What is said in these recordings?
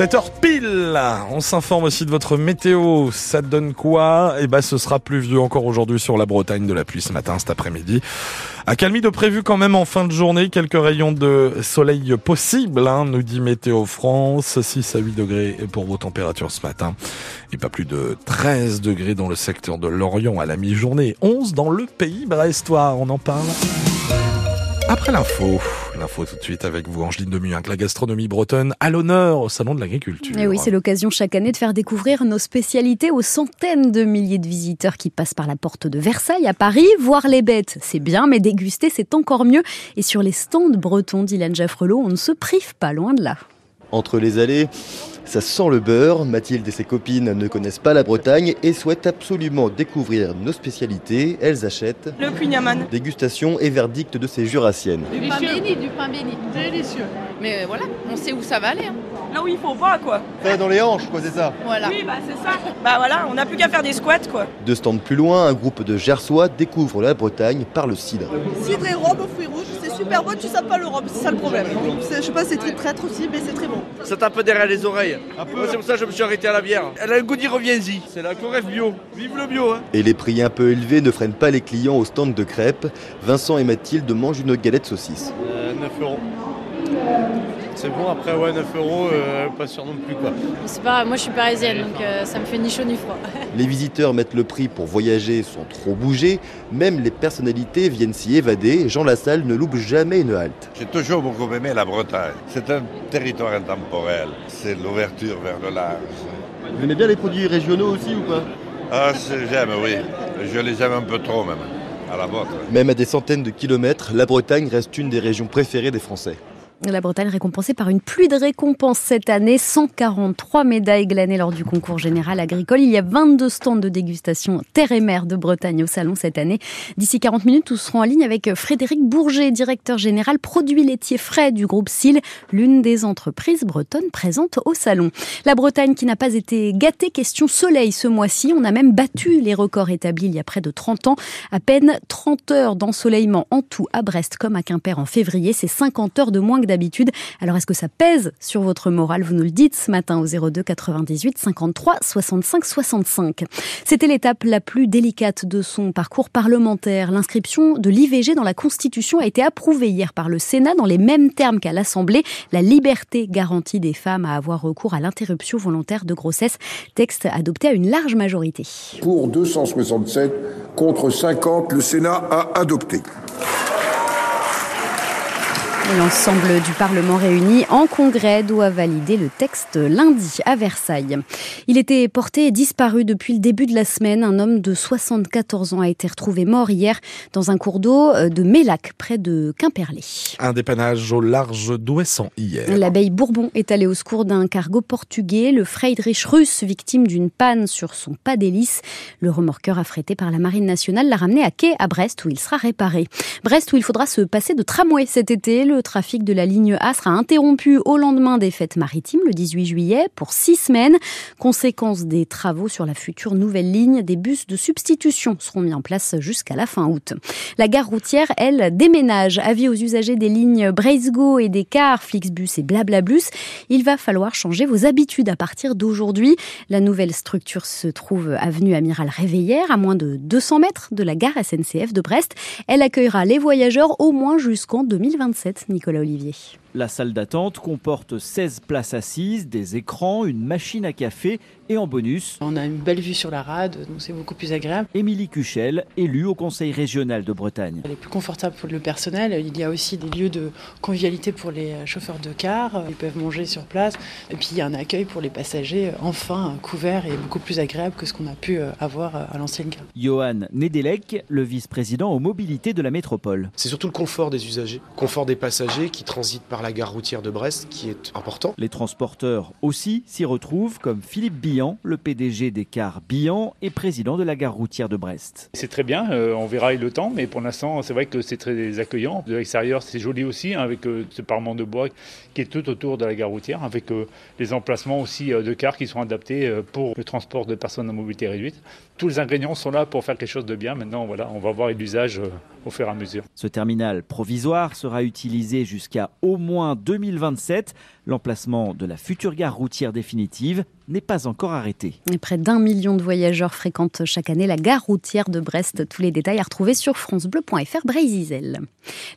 7h pile On s'informe aussi de votre météo. Ça donne quoi? Eh ben, ce sera pluvieux encore aujourd'hui sur la Bretagne, de la pluie ce matin, cet après-midi. Accalmie de prévu quand même en fin de journée. Quelques rayons de soleil possibles, hein, nous dit Météo France. 6 à 8 degrés pour vos températures ce matin. Et pas plus de 13 degrés dans le secteur de Lorient à la mi-journée. 11 dans le pays brestois. On en parle après l'info, l'info tout de suite avec vous, Angeline Demuin, la gastronomie bretonne à l'honneur au Salon de l'Agriculture. Et oui, c'est l'occasion chaque année de faire découvrir nos spécialités aux centaines de milliers de visiteurs qui passent par la porte de Versailles à Paris. Voir les bêtes, c'est bien, mais déguster, c'est encore mieux. Et sur les stands bretons d'Ilan Jaffrelot, on ne se prive pas loin de là. Entre les allées, ça sent le beurre. Mathilde et ses copines ne connaissent pas la Bretagne et souhaitent absolument découvrir nos spécialités. Elles achètent le cugnaman. Dégustation et verdict de ces jurassiennes. Du pain béni, du pain béni. Délicieux. Mais euh, voilà, on sait où ça va aller. Hein. Là où il faut pas, quoi. Ça dans les hanches, quoi, c'est ça Voilà. Oui, bah c'est ça. Bah voilà, on n'a plus qu'à faire des squats, quoi. Deux stands plus loin, un groupe de Gersois découvre la Bretagne par le cidre. Cidre et rhum aux fruits rouges, super bon, tu sais pas le rhum, c'est ça le problème. Je sais pas, c'est très traître aussi, mais c'est très bon. Ça tape derrière les oreilles. C'est pour ça que je me suis arrêté à la bière. Elle a un goût d'y reviens-y. C'est la Coref bio. Vive le bio, hein. Et les prix un peu élevés ne freinent pas les clients au stand de crêpes. Vincent et Mathilde mangent une galette saucisse. Euh, 9 euros. C'est bon, après, ouais, 9 euros, euh, pas sûr non plus, quoi. C'est pas, moi je suis parisienne, donc euh, ça me fait ni chaud ni froid. Les visiteurs mettent le prix pour voyager sans trop bouger. Même les personnalités viennent s'y évader. Jean Lassalle ne loupe jamais une halte. J'ai toujours beaucoup aimé la Bretagne. C'est un territoire intemporel. C'est l'ouverture vers le large. Vous aimez bien les produits régionaux aussi ou pas? Ah, j'aime, oui. Je les aime un peu trop même. À la vôtre. Même à des centaines de kilomètres, la Bretagne reste une des régions préférées des Français. La Bretagne récompensée par une pluie de récompenses cette année, 143 médailles glanées lors du concours général agricole. Il y a 22 stands de dégustation terre et mer de Bretagne au salon cette année. D'ici 40 minutes, nous serons en ligne avec Frédéric Bourget, directeur général produits laitiers frais du groupe SIL, l'une des entreprises bretonnes présentes au salon. La Bretagne qui n'a pas été gâtée, question soleil ce mois-ci. On a même battu les records établis il y a près de 30 ans. À peine 30 heures d'ensoleillement en tout à Brest comme à Quimper en février. C'est 50 heures de moins que Alors est-ce que ça pèse sur votre morale? Vous nous le dites ce matin au 02 98 53 65 65. C'était l'étape la plus délicate de son parcours parlementaire. L'inscription de l'IVG dans la Constitution a été approuvée hier par le Sénat dans les mêmes termes qu'à l'Assemblée. La liberté garantie des femmes à avoir recours à l'interruption volontaire de grossesse. Texte adopté à une large majorité. Pour 267 contre 50, le Sénat a adopté. L'ensemble du Parlement réuni en congrès doit valider le texte lundi à Versailles. Il était porté et disparu depuis le début de la semaine. Un homme de 74 ans a été retrouvé mort hier dans un cours d'eau de Mélac, près de Quimperlé. Un dépannage au large d'Ouessant hier. L'abeille Bourbon est allée au secours d'un cargo portugais, le Friedrich russe, victime d'une panne sur son pas d'hélice. Le remorqueur affrété par la Marine nationale l'a ramené à quai à Brest où il sera réparé. Brest où il faudra se passer de tramway cet été. Le trafic de la ligne A sera interrompu au lendemain des fêtes maritimes, le 18 juillet, pour six semaines. Conséquence des travaux sur la future nouvelle ligne, des bus de substitution seront mis en place jusqu'à la fin août. La gare routière, elle, déménage. Avis aux usagers des lignes Breisgo et des cars Flixbus et Blablabus. Il va falloir changer vos habitudes à partir d'aujourd'hui. La nouvelle structure se trouve avenue Amiral Réveillère, à moins de 200 mètres de la gare SNCF de Brest. Elle accueillera les voyageurs au moins jusqu'en 2027. Nicolas Olivier. La salle d'attente comporte 16 places assises, des écrans, une machine à café et en bonus. On a une belle vue sur la rade, donc c'est beaucoup plus agréable. Émilie Cuchel, élue au Conseil régional de Bretagne. Elle est plus confortable pour le personnel. Il y a aussi des lieux de convivialité pour les chauffeurs de car. Ils peuvent manger sur place. Et puis il y a un accueil pour les passagers, enfin couvert et beaucoup plus agréable que ce qu'on a pu avoir à l'ancienne gare. Johan Nedelec, le vice-président aux mobilités de la métropole. C'est surtout le confort des usagers, confort des passagers qui transitent par la gare routière de Brest qui est important. Les transporteurs aussi s'y retrouvent comme Philippe Billan, le PDG des cars Billan et président de la gare routière de Brest. C'est très bien, euh, on verra le temps, mais pour l'instant c'est vrai que c'est très accueillant. De l'extérieur c'est joli aussi hein, avec euh, ce parement de bois qui est tout autour de la gare routière avec euh, les emplacements aussi de cars qui sont adaptés pour le transport de personnes à mobilité réduite. Tous les ingrédients sont là pour faire quelque chose de bien. Maintenant voilà, on va voir l'usage au. Ce terminal provisoire sera utilisé jusqu'à au moins 2027. L'emplacement de la future gare routière définitive n'est pas encore arrêté. Près d'un million de voyageurs fréquentent chaque année la gare routière de Brest. Tous les détails à retrouver sur francebleu.fr Brésil.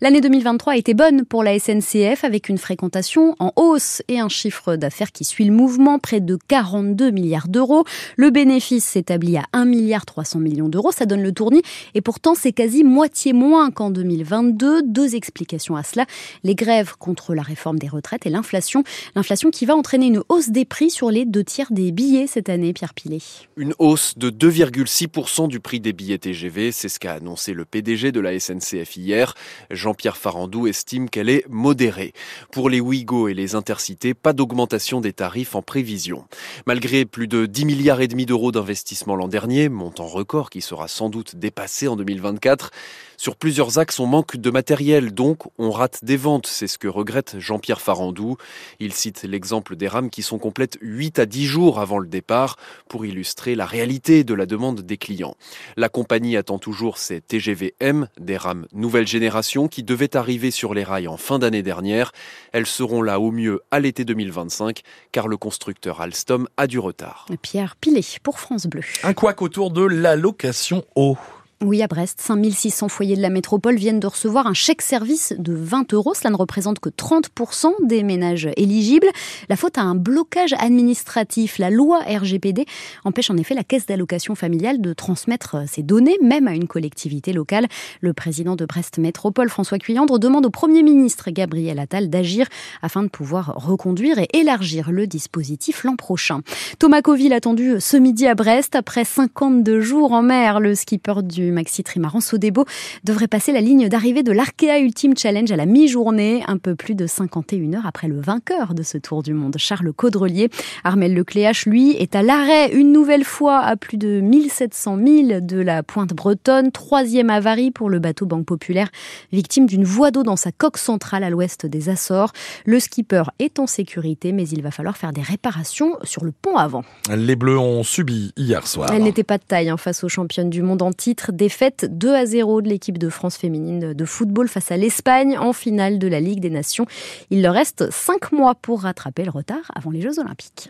L'année 2023 a été bonne pour la SNCF avec une fréquentation en hausse et un chiffre d'affaires qui suit le mouvement, près de 42 milliards d'euros. Le bénéfice s'établit à 1 milliard 300 millions d'euros. Ça donne le tournis et pourtant c'est quasi moitié moins qu'en 2022. Deux explications à cela. Les grèves contre la réforme des retraites et l'inflation. L'inflation qui va entraîner une hausse des prix sur les deux tiers des billets cette année, Pierre Pilet. Une hausse de 2,6% du prix des billets TGV, c'est ce qu'a annoncé le PDG de la SNCF hier. Jean-Pierre Farandou estime qu'elle est modérée. Pour les Ouigo et les Intercités, pas d'augmentation des tarifs en prévision. Malgré plus de 10 milliards et demi d'euros d'investissement l'an dernier, montant record qui sera sans doute dépassé en 2024, sur plusieurs axes, on manque de matériel, donc on rate des ventes. C'est ce que regrette Jean-Pierre Farandou. Il cite l'exemple des rames qui sont complètes 8 à 10 jours avant le départ pour illustrer la réalité de la demande des clients. La compagnie attend toujours ses TGV-M, des rames nouvelle génération qui devaient arriver sur les rails en fin d'année dernière. Elles seront là au mieux à l'été 2025 car le constructeur Alstom a du retard. Pierre Pilet pour France Bleu. Un couac autour de l'allocation eau. Oui, à Brest, 5600 foyers de la métropole viennent de recevoir un chèque service de 20 euros. Cela ne représente que 30% des ménages éligibles. La faute à un blocage administratif. La loi RGPD empêche en effet la caisse d'allocation familiale de transmettre ses données, même à une collectivité locale. Le président de Brest Métropole, François Cuyandre, demande au Premier ministre Gabriel Attal d'agir afin de pouvoir reconduire et élargir le dispositif l'an prochain. Thomas attendu ce midi à Brest. Après 52 jours en mer, le skipper du maxi trimaran Sodebo devrait passer la ligne d'arrivée de l'Arkea Ultimate Challenge à la mi-journée, un peu plus de 51 heures après le vainqueur de ce tour du monde, Charles Caudrelier. Armel Lecléache, lui, est à l'arrêt une nouvelle fois à plus de 1700 milles de la pointe bretonne. Troisième avarie pour le bateau Banque Populaire, victime d'une voie d'eau dans sa coque centrale à l'ouest des Açores. Le skipper est en sécurité, mais il va falloir faire des réparations sur le pont avant. Les Bleus ont subi hier soir. Elle n'était pas de taille hein, face aux championnes du monde en titre défaite 2 à 0 de l'équipe de France féminine de football face à l'Espagne en finale de la Ligue des Nations. Il leur reste 5 mois pour rattraper le retard avant les Jeux Olympiques.